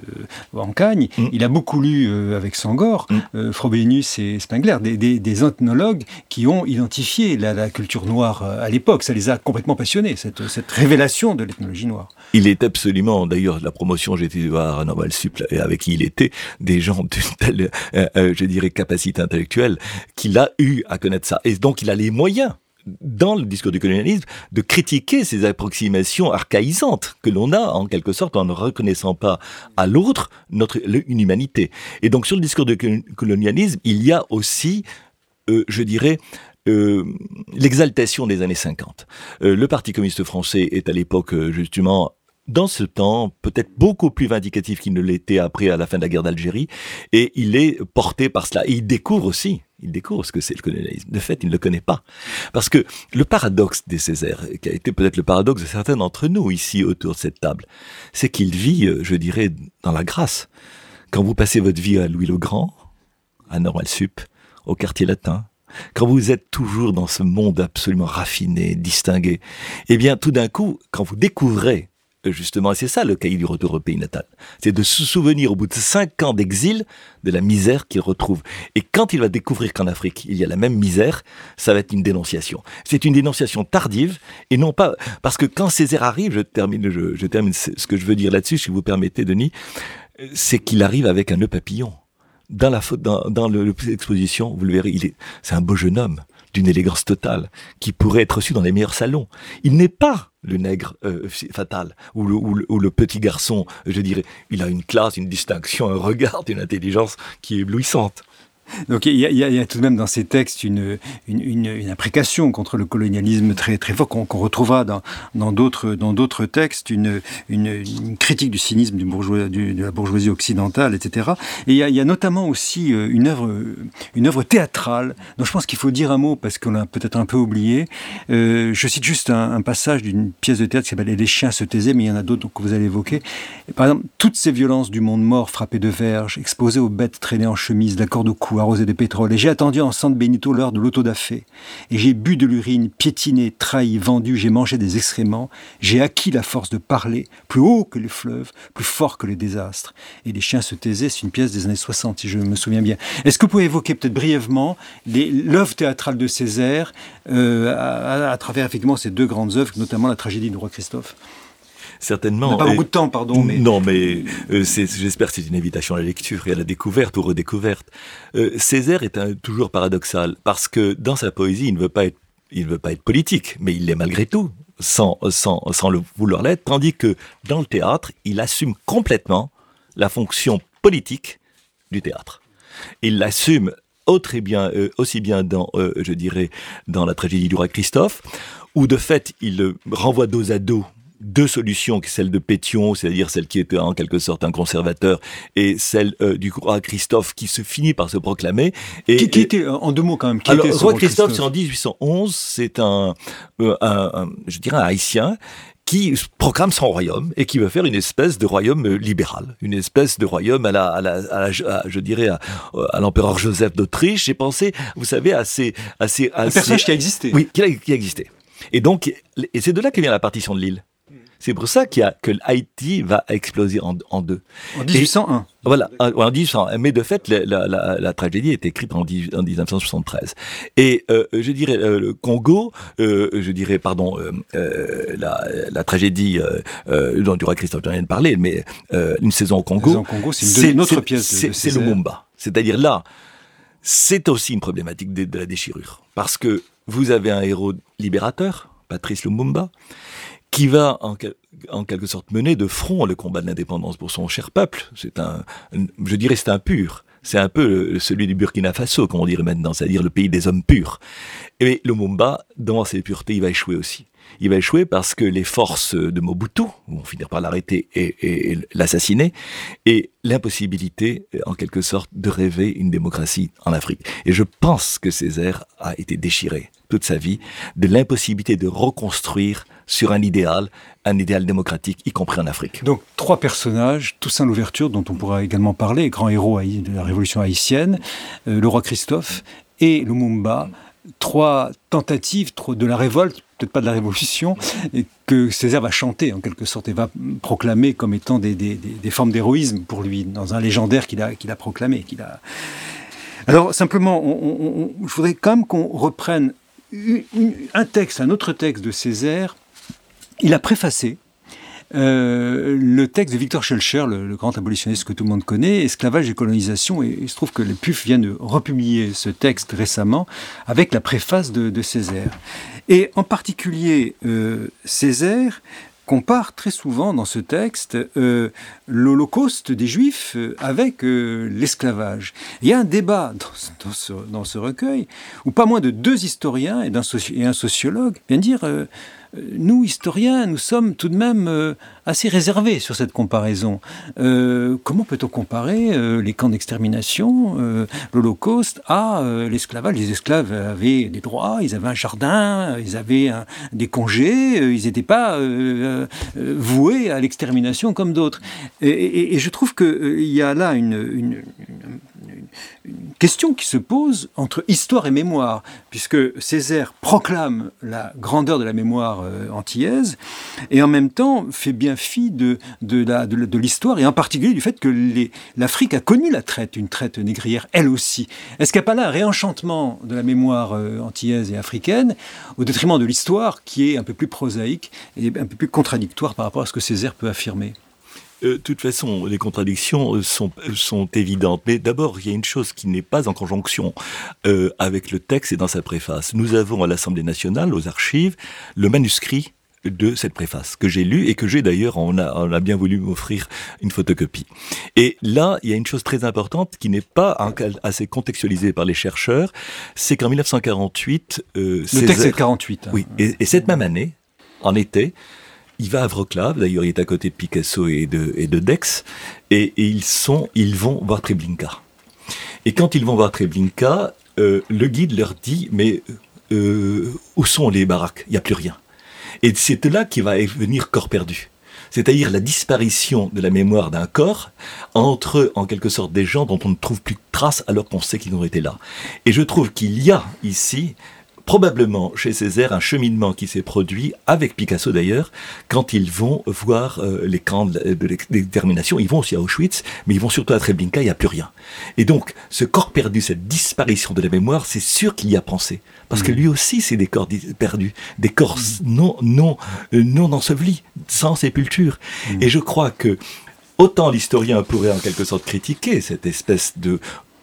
en Cagne, mm. il a beaucoup lu euh, avec Sangor, mm. Frobenius et Spengler, des, des, ethnologues qui ont identifié la, culture noire à l'époque. Ça les a complètement passionnés, cette, cette révélation de l'ethnologie noire. Il est absolument, d'ailleurs, la promotion, j'ai été voir à Normal Sup, avec qui il était, des gens d'une telle, je dirais, capacité intellectuelle qu'il a eu à connaître ça. Et donc il a les moyens dans le discours du colonialisme, de critiquer ces approximations archaïsantes que l'on a, en quelque sorte, en ne reconnaissant pas à l'autre notre une humanité. Et donc, sur le discours du colonialisme, il y a aussi, euh, je dirais, euh, l'exaltation des années 50. Euh, le Parti communiste français est à l'époque, justement, dans ce temps, peut-être beaucoup plus vindicatif qu'il ne l'était après à la fin de la guerre d'Algérie, et il est porté par cela. Et il découvre aussi, il découvre ce que c'est le colonialisme. De fait, il ne le connaît pas. Parce que le paradoxe des Césaires, qui a été peut-être le paradoxe de certains d'entre nous ici autour de cette table, c'est qu'il vit, euh, je dirais, dans la grâce. Quand vous passez votre vie à Louis le Grand, à Normal Sup, au quartier latin, quand vous êtes toujours dans ce monde absolument raffiné, distingué, eh bien, tout d'un coup, quand vous découvrez justement, et c'est ça le cahier du retour au pays natal, c'est de se souvenir au bout de cinq ans d'exil de la misère qu'il retrouve. Et quand il va découvrir qu'en Afrique, il y a la même misère, ça va être une dénonciation. C'est une dénonciation tardive, et non pas... Parce que quand Césaire arrive, je termine, je, termine ce que je veux dire là-dessus, si vous permettez, Denis, c'est qu'il arrive avec un nœud papillon. Dans la dans, dans l'exposition, vous le verrez, il est, c'est un beau jeune homme d'une élégance totale, qui pourrait être reçu dans les meilleurs salons. Il n'est pas le nègre euh, fatal, ou le, ou le, petit garçon, je dirais. Il a une classe, une distinction, un regard, une intelligence qui est éblouissante. Donc il y, a, tout de même dans ces textes une, une, imprécation contre le colonialisme très, très fort qu'on retrouvera dans d'autres dans d'autres textes, une, une, critique du cynisme de la bourgeoisie occidentale, etc. Et il y a, notamment aussi euh, une œuvre, une œuvre théâtrale dont je pense qu'il faut dire un mot parce qu'on l'a peut-être un peu oublié. Euh, je cite juste un, passage d'une pièce de théâtre qui s'appelle Les chiens se taisaient, mais il y en a d'autres que vous allez évoquer. par exemple, toutes ces violences du monde mort frappé de verges, exposées aux bêtes traînées en chemise, d'accord de cou ou arrosé de pétrole. Et j'ai attendu en San Benito l'heure de l'autodafé. Et j'ai bu de l'urine, piétiné, trahi, vendu, j'ai mangé des excréments. J'ai acquis la force de parler, plus haut que les fleuves, plus fort que le désastre. Et les chiens se taisaient, c'est une pièce des années 60, si je me souviens bien. Est-ce que vous pouvez évoquer peut-être brièvement l'œuvre théâtrale de Césaire euh, à, à, travers effectivement ces deux grandes œuvres, notamment la tragédie du roi Christophe? Certainement. On pas beaucoup de temps, pardon. Mais... Non, mais euh, j'espère que c'est une invitation à la lecture et à la découverte ou redécouverte. Euh, Césaire est un, toujours paradoxal parce que dans sa poésie, il ne veut pas être, il ne veut pas être politique, mais il l'est malgré tout, sans, sans, sans le vouloir l'être, tandis que dans le théâtre, il assume complètement la fonction politique du théâtre. Il l'assume très bien, euh, aussi bien dans, euh, je dirais, dans la tragédie du roi Christophe, où de fait il renvoie dos à dos deux solutions, celle de Pétion, c'est-à-dire celle qui était en quelque sorte un conservateur, et celle euh, du roi Christophe qui se finit par se proclamer. Et, qui, était, en deux mots quand même, qui alors, le roi Christophe, c'est en 1811, c'est un, un, je dirais un haïtien qui proclame son royaume et qui veut faire une espèce de royaume euh, libéral, une espèce de royaume à la, à la, à je dirais, à, l'empereur Joseph d'Autriche. J'ai pensé, vous savez, à ces, à ces, un personnage qui a existé. Oui, qui a, qui a existé. Et donc, et c'est de là que vient la partition de l'île. C'est pour ça qu'il y a, que Haïti va exploser en, en deux. En 1801. voilà, en 1801. Mais de fait, la, la, la, tragédie est écrite en, en 1973. Et euh, je dirais euh, le Congo, euh, je dirais pardon, la, la, tragédie dont du roi Christophe vient de parler, mais une saison au Congo. Saison Congo, c'est une, autre pièce. C'est le Mumba. C'est-à-dire là, c'est aussi une problématique de, de la déchirure, parce que vous avez un héros libérateur, Patrice Lumumba, qui va en, quelque sorte mener de front le combat de l'indépendance pour son cher peuple. C'est un, je dirais, c'est un pur. C'est un peu celui du Burkina Faso, comme on dirait maintenant, c'est-à-dire le pays des hommes purs. Et Lumumba, dans ses puretés, il va échouer aussi. Il va échouer parce que les forces de Mobutu vont finir par l'arrêter et, l'assassiner, et l'impossibilité, en quelque sorte, de rêver une démocratie en Afrique. Et je pense que Césaire a été déchiré toute sa vie de l'impossibilité de reconstruire sur un idéal, un idéal démocratique, y compris en Afrique. Donc trois personnages, Toussaint Louverture, dont on pourra également parler, grand héros de la révolution haïtienne, euh, le roi Christophe et Lumumba, trois tentatives de la révolte, peut-être pas de la révolution, que Césaire va chanter en quelque sorte et va proclamer comme étant des, formes d'héroïsme pour lui, dans un légendaire qu'il a, qu'il a proclamé. Qu'il a... Alors simplement, je voudrais quand même qu'on reprenne un texte, un autre texte de Césaire il a préfacé euh, le texte de Victor Schulcher, le, grand abolitionniste que tout le monde connaît, Esclavage et colonisation, et il se trouve que les PUF viennent de republier ce texte récemment avec la préface de, Césaire. Et en particulier, euh, Césaire compare très souvent dans ce texte euh, l'Holocauste des Juifs avec l'esclavage. Il y a un débat dans, ce, recueil où pas moins de deux historiens et, un sociologue viennent dire nous, historiens, nous sommes tout de même euh, assez réservés sur cette comparaison. Euh, comment peut-on comparer euh, les camps d'extermination, l'Holocauste, à l'esclavage? Les esclaves avaient des droits, ils avaient un jardin, ils avaient des congés, ils n'étaient pas voués à l'extermination comme d'autres. Et, je trouve qu'il y a là une question qui se pose entre histoire et mémoire, puisque Césaire proclame la grandeur de la mémoire euh, antillaise, et en même temps fait bien fi de, de, l'histoire, et en particulier du fait que l'Afrique a connu la traite, une traite négrière, elle aussi. Est-ce qu'il n'y a pas là un réenchantement de la mémoire euh, antillaise et africaine, au détriment de l'histoire, qui est un peu plus prosaïque et un peu plus contradictoire par rapport à ce que Césaire peut affirmer? Euh, de toute façon, les contradictions euh, sont évidentes. Mais d'abord, il y a une chose qui n'est pas en conjonction avec le texte et dans sa préface. Nous avons à l'Assemblée nationale, aux archives, le manuscrit de cette préface que j'ai lu et que j'ai d'ailleurs, on a, on a bien voulu m'offrir une photocopie. Et là, il y a une chose très importante qui n'est pas assez contextualisée par les chercheurs, c'est qu'en 1948... le texte est 48. Hein. Oui, et, et, cette même année, en été, il va à Wroclaw, d'ailleurs il est à côté de Picasso et de, et de Dex, et, ils, sont, ils vont voir Treblinka. Et quand ils vont voir Treblinka, euh, le guide leur dit, mais euh, où sont les baraques? Il n'y a plus rien. Et c'est là qu'il va venir corps perdu. c'est-à-dire la disparition de la mémoire d'un corps entre, en quelque sorte, des gens dont on ne trouve plus de traces alors qu'on sait qu'ils ont été là. Et je trouve qu'il y a ici probablement chez Césaire un cheminement qui s'est produit, avec Picasso d'ailleurs, quand ils vont voir euh, les camps de l'extermination. Ils vont aussi à Auschwitz, mais ils vont surtout à Treblinka, il n'y a plus rien. Et donc, ce corps perdu, cette disparition de la mémoire, c'est sûr qu'il y a pensé. Parce que mm. lui aussi, c'est des corps perdus, des corps non, non, euh, non ensevelis, sans sépulture. Mm. Et je crois que Autant l'historien pourrait en quelque sorte critiquer cette espèce de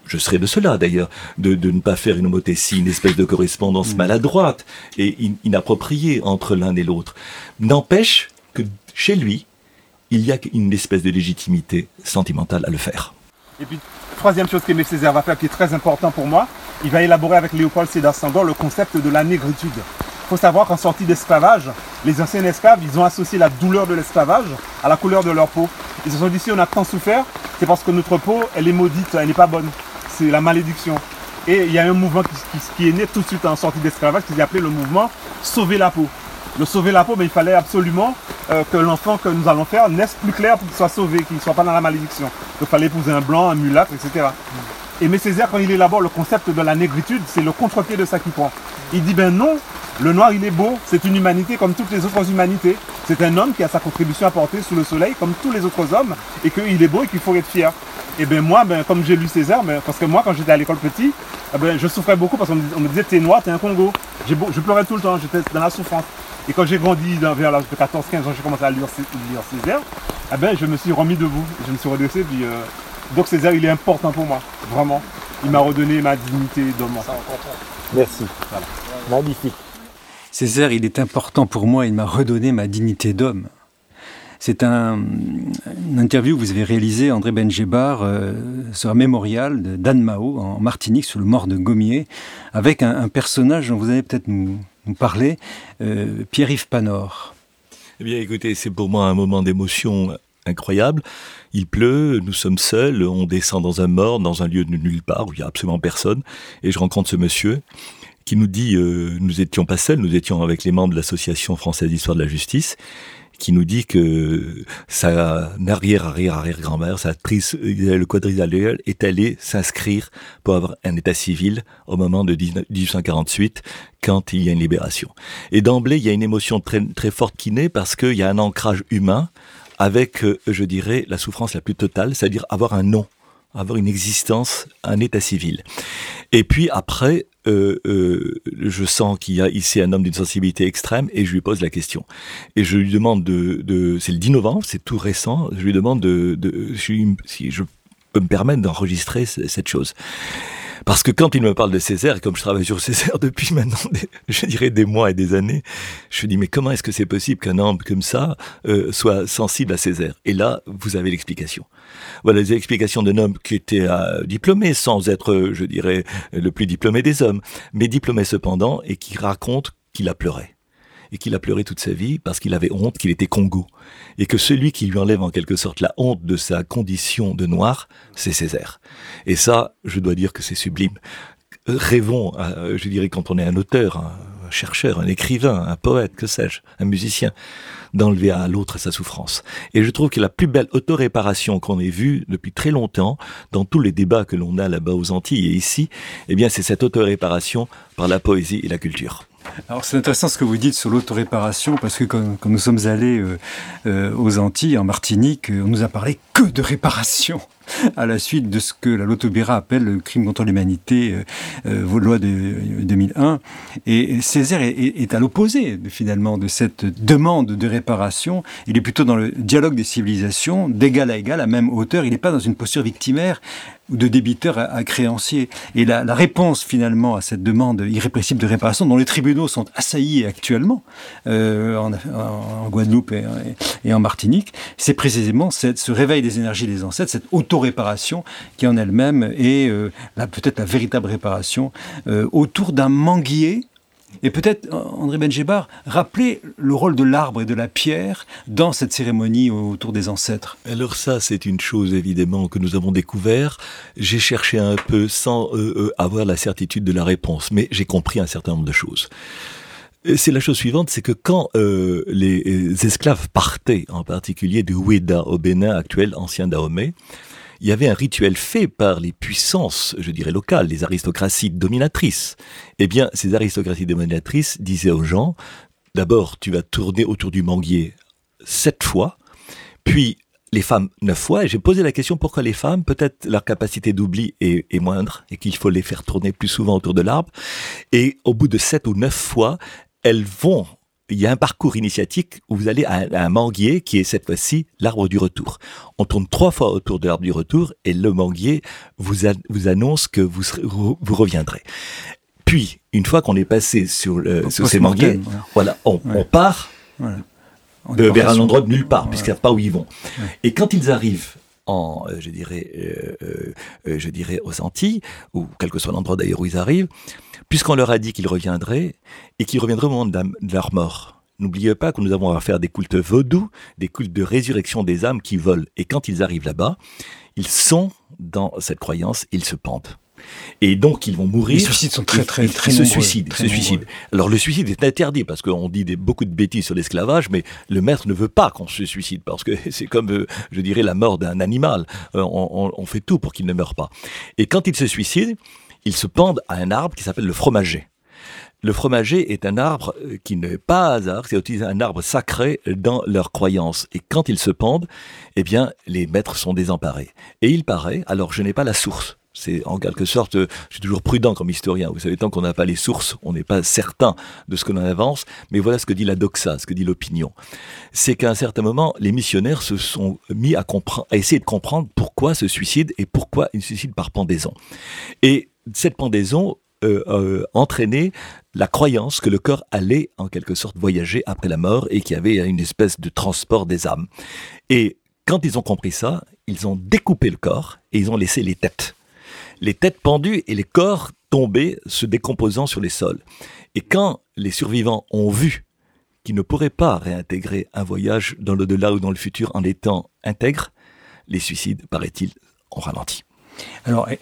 je serais de cela d'ailleurs, de, ne pas faire une homothétie, une espèce de correspondance mm. maladroite et inappropriée entre l'un et l'autre. N'empêche que chez lui, il y a une espèce de légitimité sentimentale à le faire. Et puis, troisième chose qu'Aimé Césaire va faire qui est très important pour moi, il va élaborer avec Léopold Sédar Senghor le concept de la négritude. Il faut savoir qu'en sortie d'esclavage, les anciens esclaves, ils ont associé la douleur de l'esclavage à la couleur de leur peau. Ils se sont dit si on a tant souffert, c'est parce que notre peau, elle est maudite, elle n'est pas bonne c'est la malédiction. Et il y a un mouvement qui, est né tout de suite en sortie d'esclavage qui appelé le mouvement Sauver la peau. Le sauver la peau, mais il fallait absolument euh, que l'enfant que nous allons faire naisse plus clair pour qu'il soit sauvé, qu'il ne soit pas dans la malédiction. Donc il fallait épouser un blanc, un mulâtre, etc. Et M. Césaire, quand il élabore le concept de la négritude, c'est le contre-pied de ça qu'il prend. Il dit, ben non, le noir il est beau, c'est une humanité comme toutes les autres humanités. C'est un homme qui a sa contribution à porter sous le soleil comme tous les autres hommes et qu'il est beau et qu'il faut être fier. Et bien moi, ben, comme j'ai lu César, ben, parce que moi quand j'étais à l'école petit, eh ben, je souffrais beaucoup parce qu'on me disait t'es noir, t'es un Congo. Je pleurais tout le temps, j'étais dans la souffrance. Et quand j'ai grandi vers l'âge de 14-15 ans, j'ai commencé à lire, Césaire, eh ben, je me suis remis debout, je me suis redressé. Puis, euh, donc Césaire, il est important pour moi, vraiment. Il m'a redonné ma dignité d'homme. Merci. Magnifique. Césaire, il est important pour moi, il m'a redonné ma dignité d'homme. C'est un, une interview que vous avez réalisée, André Benjebar, euh, sur un mémorial d'Anne Mao en Martinique, sur le mort de Gommier, avec un, personnage dont vous allez peut-être nous, parler, euh, Pierre-Yves Panor. Eh bien, écoutez, c'est pour moi un moment d'émotion incroyable. Il pleut, nous sommes seuls, on descend dans un mort, dans un lieu de nulle part où il n'y a absolument personne, et je rencontre ce monsieur qui nous dit, euh, nous étions pas seuls, nous étions avec les membres de l'association française d'histoire de la justice, qui nous dit que sa arrière-arrière-arrière-grand-mère, sa trice, le quadrilatère, est allée s'inscrire pour avoir un état civil au moment de 1848, quand il y a une libération. Et d'emblée, il y a une émotion très, très forte qui naît parce qu'il y a un ancrage humain avec, euh, je dirais, la souffrance la plus totale, c'est-à-dire avoir un nom avoir une existence, un état civil. Et puis après, euh, euh, je sens qu'il y a ici un homme d'une sensibilité extrême et je lui pose la question. Et je lui demande de, de c'est le 10 novembre, c'est tout récent, je lui demande de, de si je peux me permettre d'enregistrer cette chose. Parce que quand il me parle de Césaire, comme je travaille sur Césaire depuis maintenant, je dirais des mois et des années, je dis mais comment est-ce que c'est possible qu'un homme comme ça euh, soit sensible à Césaire? Et là, vous avez l'explication. Voilà les explications d'un homme qui était euh, diplômé, sans être, je dirais, le plus diplômé des hommes, mais diplômé cependant, et qui raconte qu'il a pleuré et qu'il a pleuré toute sa vie parce qu'il avait honte qu'il était Congo. Et que celui qui lui enlève en quelque sorte la honte de sa condition de noir, c'est Césaire. Et ça, je dois dire que c'est sublime. Rêvons, euh, je dirais, quand on est un auteur, un chercheur, un écrivain, un poète, que sais-je, un musicien, d'enlever à l'autre sa souffrance. Et je trouve que la plus belle autoréparation qu'on ait vue depuis très longtemps, dans tous les débats que l'on a là-bas aux Antilles et ici, eh bien, c'est cette autoréparation par la poésie et la culture. Alors c'est intéressant ce que vous dites sur l'autoréparation parce que quand, nous sommes allés euh, euh, aux Antilles, en Martinique, on nous a parlé que de réparation à la suite de ce que la Lotobira appelle le crime contre l'humanité, euh, euh loi de 2001. Et Césaire est, à l'opposé finalement de cette demande de réparation. Il est plutôt dans le dialogue des civilisations, d'égal à égal, à même hauteur. Il n'est pas dans une posture victimaire de débiteur à, créancier. Et la, réponse finalement à cette demande irrépressible de réparation, dont les tribunaux sont assaillis actuellement euh, en, Guadeloupe et, en Martinique, c'est précisément cette, ce réveil des énergies des ancêtres, cette auto-réparation qui en elle-même est euh, peut-être la véritable réparation euh, autour d'un manguier et peut-être, André Benjebar, rappeler le rôle de l'arbre et de la pierre dans cette cérémonie autour des ancêtres. Alors ça, c'est une chose évidemment que nous avons découvert. J'ai cherché un peu sans euh, avoir la certitude de la réponse, mais j'ai compris un certain nombre de choses. c'est la chose suivante, c'est que quand euh, les esclaves partaient, en particulier de Ouéda au Bénin actuel, ancien Dahomey, il y avait un rituel fait par les puissances, je dirais locales, les aristocraties dominatrices. Eh bien, ces aristocraties dominatrices disaient aux gens, d'abord, tu vas tourner autour du manguier sept fois, puis les femmes neuf fois. Et j'ai posé la question pourquoi les femmes, peut-être leur capacité d'oubli est, est, moindre et qu'il faut les faire tourner plus souvent autour de l'arbre. Et au bout de sept ou neuf fois, elles vont il y a un parcours initiatique où vous allez à, un manguier qui est cette fois-ci l'arbre du retour. On tourne trois fois autour de l'arbre du retour et le manguier vous, vous annonce que vous, vous reviendrez. Puis, une fois qu'on est passé sur, le, sur ces manguiers, voilà, on, on part de, vers un endroit de nulle part, puisqu'ils ne savent pas où ils vont. Et quand ils arrivent en, euh, je dirais, euh, euh, je dirais aux Antilles, ou quel que soit l'endroit d'ailleurs où ils arrivent, puisqu'on leur a dit qu'ils reviendraient, et qu'ils reviendraient au moment de, leur mort. N'oubliez pas que nous avons à faire des cultes vaudous, des cultes de résurrection des âmes qui volent. Et quand ils arrivent là-bas, ils sont dans cette croyance, ils se pendent. Et donc, ils vont mourir. Les suicides sont très, très, très, ils se suicident, se suicident. Alors, le suicide est interdit parce qu'on dit des, beaucoup de bêtises sur l'esclavage, mais le maître ne veut pas qu'on se suicide parce que c'est comme, euh, je dirais, la mort d'un animal. Euh, on, on, fait tout pour qu'il ne meure pas. Et quand ils se suicident, ils se pendent à un arbre qui s'appelle le fromager. Le fromager est un arbre euh, qui n'est pas hasard, c'est un arbre sacré dans leur croyance. Et quand ils se pendent, eh bien, les maîtres sont désemparés. Et il paraît, alors je n'ai pas la source, c'est en quelque sorte, je suis toujours prudent comme historien. Vous savez, tant qu'on n'a pas les sources, on n'est pas certain de ce que l'on avance. Mais voilà ce que dit la doxa, ce que dit l'opinion. C'est qu'à un certain moment, les missionnaires se sont mis à, à essayer de comprendre pourquoi ce suicide et pourquoi il suicide par pendaison. Et cette pendaison euh, euh, entraînait la croyance que le corps allait en quelque sorte voyager après la mort et qu'il y avait une espèce de transport des âmes. Et quand ils ont compris ça, ils ont découpé le corps et ils ont laissé les têtes. Les têtes pendues et les corps tombés, se décomposant sur les sols. Et quand les survivants ont vu qu'ils ne pourraient pas réintégrer un voyage dans l'au-delà ou dans le futur en étant intègres, les suicides, paraît-il, ont ralenti. Alors, euh,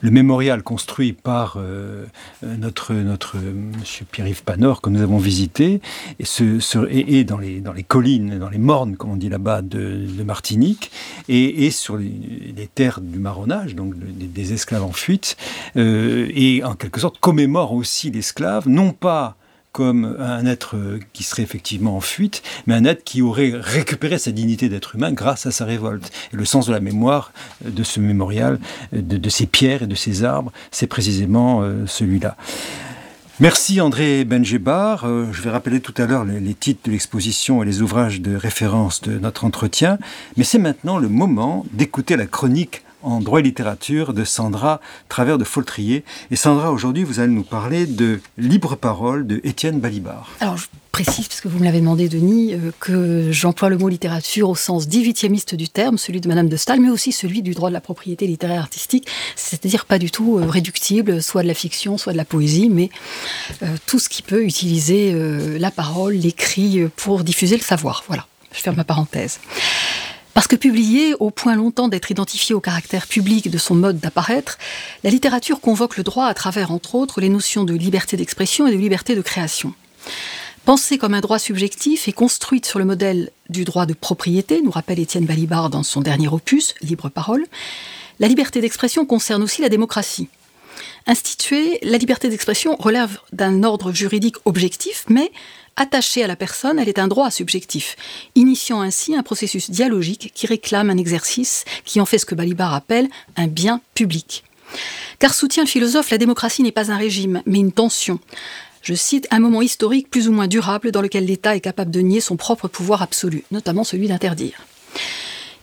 le mémorial construit par euh, notre, notre monsieur Pierre-Yves Panor, que nous avons visité, et, dans, les, dans les collines, dans les mornes, comme on dit là-bas, de, Martinique, et, sur les, terres du marronnage, donc des, esclaves en fuite, euh, et en quelque sorte commémore aussi l'esclave, non pas comme un être qui serait effectivement en fuite, mais un être qui aurait récupéré sa dignité d'être humain grâce à sa révolte. Et le sens de la mémoire de ce mémorial, de, ces pierres et de ces arbres, c'est précisément euh, celui-là. Merci André Benjebar. Euh, je vais rappeler tout à l'heure les, titres de l'exposition et les ouvrages de référence de notre entretien, mais c'est maintenant le moment d'écouter la chronique en droit et littérature de Sandra Travers de Foltrier. Et Sandra, aujourd'hui, vous allez nous parler de Libre Parole de Étienne Balibar. Alors, je précise, parce que vous me l'avez demandé, Denis, euh, que j'emploie le mot littérature au sens 18e du terme, celui de Madame de Stahl, mais aussi celui du droit de la propriété littéraire artistique, c'est-à-dire pas du tout euh, réductible, soit de la fiction, soit de la poésie, mais euh, tout ce qui peut utiliser la parole, l'écrit pour diffuser le savoir. Voilà, je ferme ma parenthèse. Parce que publiée au point longtemps d'être identifiée au caractère public de son mode d'apparaître, la littérature convoque le droit à travers, entre autres, les notions de liberté d'expression et de liberté de création. Pensée comme un droit subjectif et construite sur le modèle du droit de propriété, nous rappelle Étienne Balibar dans son dernier opus, Libre Parole, la liberté d'expression concerne aussi la démocratie. Instituée, la liberté d'expression relève d'un ordre juridique objectif, mais Attachée à la personne, elle est un droit subjectif, initiant ainsi un processus dialogique qui réclame un exercice qui en fait ce que Balibar appelle un bien public. Car soutient le philosophe, la démocratie n'est pas un régime, mais une tension. Je cite un moment historique plus ou moins durable dans lequel l'État est capable de nier son propre pouvoir absolu, notamment celui d'interdire.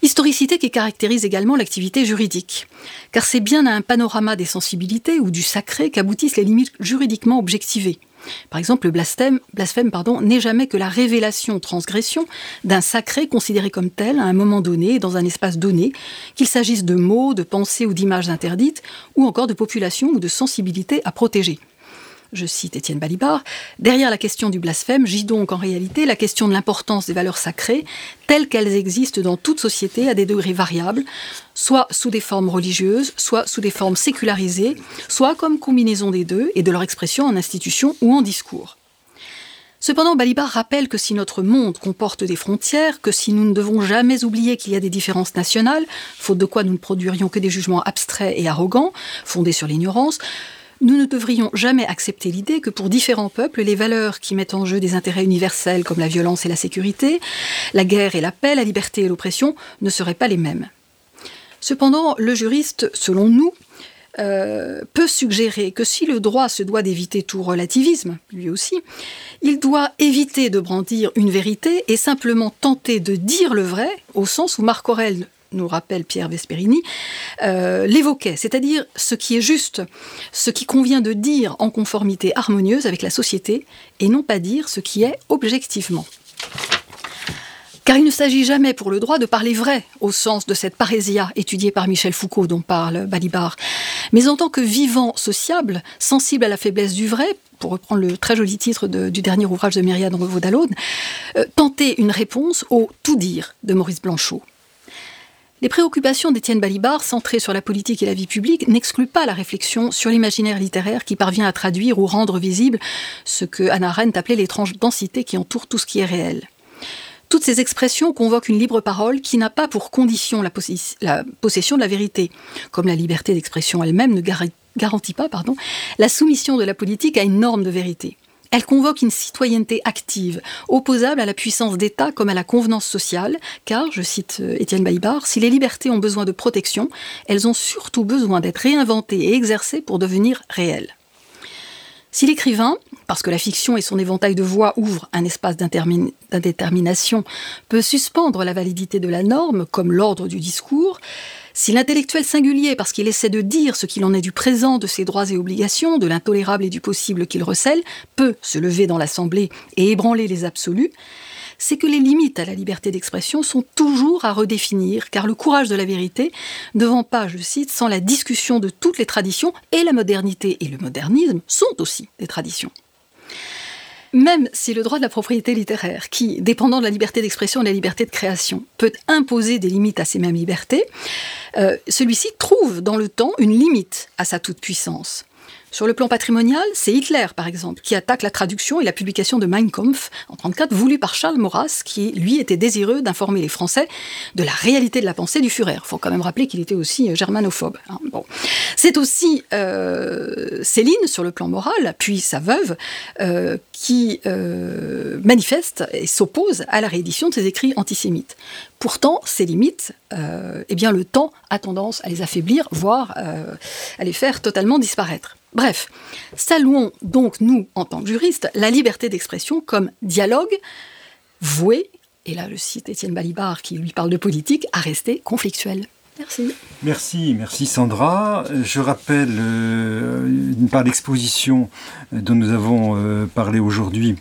Historicité qui caractérise également l'activité juridique, car c'est bien à un panorama des sensibilités ou du sacré qu'aboutissent les limites juridiquement objectivées. Par exemple, le blasphème, n'est jamais que la révélation, transgression d'un sacré considéré comme tel à un moment donné, dans un espace donné, qu'il s'agisse de mots, de pensées ou d'images interdites, ou encore de populations ou de sensibilités à protéger. Je cite Étienne Balibar, derrière la question du blasphème gît donc en réalité la question de l'importance des valeurs sacrées, telles qu'elles existent dans toute société à des degrés variables, soit sous des formes religieuses, soit sous des formes sécularisées, soit comme combinaison des deux et de leur expression en institution ou en discours. Cependant, Balibar rappelle que si notre monde comporte des frontières, que si nous ne devons jamais oublier qu'il y a des différences nationales, faute de quoi nous ne produirions que des jugements abstraits et arrogants, fondés sur l'ignorance, nous ne devrions jamais accepter l'idée que pour différents peuples, les valeurs qui mettent en jeu des intérêts universels comme la violence et la sécurité, la guerre et la paix, la liberté et l'oppression ne seraient pas les mêmes. Cependant, le juriste, selon nous, euh, peut suggérer que si le droit se doit d'éviter tout relativisme, lui aussi, il doit éviter de brandir une vérité et simplement tenter de dire le vrai, au sens où Marc Aurèle nous rappelle Pierre Vesperini, euh, l'évoquait, c'est-à-dire ce qui est juste, ce qui convient de dire en conformité harmonieuse avec la société, et non pas dire ce qui est objectivement. Car il ne s'agit jamais pour le droit de parler vrai, au sens de cette parésia étudiée par Michel Foucault dont parle Balibar, mais en tant que vivant sociable, sensible à la faiblesse du vrai, pour reprendre le très joli titre du dernier ouvrage de Myriade Revaux d'Alaude, euh, tenter une réponse au tout dire de Maurice Blanchot. Les préoccupations d'Étienne Balibar, centrées sur la politique et la vie publique, n'excluent pas la réflexion sur l'imaginaire littéraire qui parvient à traduire ou rendre visible ce que Hannah Arendt appelait l'étrange densité qui entoure tout ce qui est réel. Toutes ces expressions convoquent une libre parole qui n'a pas pour condition la, possession de la vérité, comme la liberté d'expression elle-même ne garantit pas pardon, la soumission de la politique à une norme de vérité. Elle convoque une citoyenneté active, opposable à la puissance d'État comme à la convenance sociale, car, je cite euh, Étienne Baïbar, si les libertés ont besoin de protection, elles ont surtout besoin d'être réinventées et exercées pour devenir réelles. Si l'écrivain, parce que la fiction et son éventail de voix ouvrent un espace d'indétermination, peut suspendre la validité de la norme, comme l'ordre du discours, si l'intellectuel singulier, parce qu'il essaie de dire ce qu'il en est du présent, de ses droits et obligations, de l'intolérable et du possible qu'il recèle, peut se lever dans l'Assemblée et ébranler les absolus, c'est que les limites à la liberté d'expression sont toujours à redéfinir, car le courage de la vérité ne vend pas, je cite, sans la discussion de toutes les traditions, et la modernité et le modernisme sont aussi des traditions. Même si le droit de la propriété littéraire, qui, dépendant de la liberté d'expression et de la liberté de création, peut imposer des limites à ces mêmes libertés, euh, celui-ci trouve dans le temps une limite à sa toute-puissance. Sur le plan patrimonial, c'est Hitler, par exemple, qui attaque la traduction et la publication de Mein Kampf en 1934, voulu par Charles Maurras, qui, lui, était désireux d'informer les Français de la réalité de la pensée du Führer. Il faut quand même rappeler qu'il était aussi euh, germanophobe. Hein. C'est aussi euh, Céline, sur le plan moral, puis sa veuve, euh, qui manifeste et s'oppose à la réédition de ses écrits antisémites. Pourtant, ces limites, eh bien, le temps a tendance à les affaiblir, voire à les faire totalement disparaître. Bref, saluons donc, nous, en tant que juristes, la liberté d'expression comme dialogue voué, et là je cite Étienne Balibar qui lui parle de politique, à rester conflictuel. Merci. Merci, merci Sandra. Je rappelle euh, part l'exposition dont nous avons euh, parlé aujourd'hui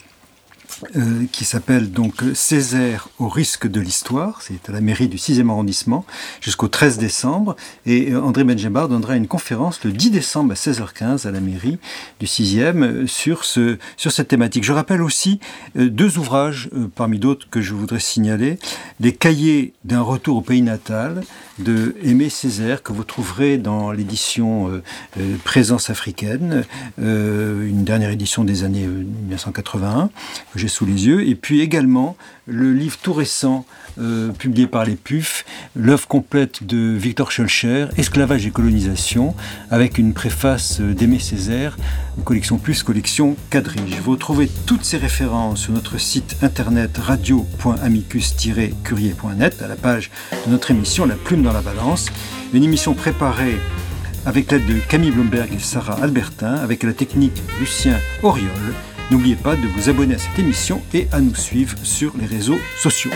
euh, qui s'appelle donc Césaire au risque de l'histoire. C'est à la mairie du 6e arrondissement jusqu'au 13 décembre. Et euh, André Benjebar donnera une conférence le 10 décembre à 16h15 à la mairie du 6e euh, sur, ce, sur cette thématique. Je rappelle aussi deux ouvrages parmi d'autres que je voudrais signaler. Les cahiers d'un retour au pays natal de Aimé Césaire que vous trouverez dans l'édition Présence africaine, une dernière édition des années 1981 que j'ai sous les yeux, et puis également le livre tout récent euh, publié par les PUF, l'œuvre complète de Victor Schulcher, Esclavage et colonisation, avec une préface d'Aimé Césaire, collection plus, collection quadrige. Vous retrouvez toutes ces références sur notre site internet radio.amicus-courrier.net à la page de notre émission La Plume dans la Balance, une émission préparée avec l'aide de Camille Blomberg et Sarah Albertin, avec la technique Lucien Auriol. N'oubliez pas de vous abonner à cette émission et à nous suivre sur les réseaux sociaux.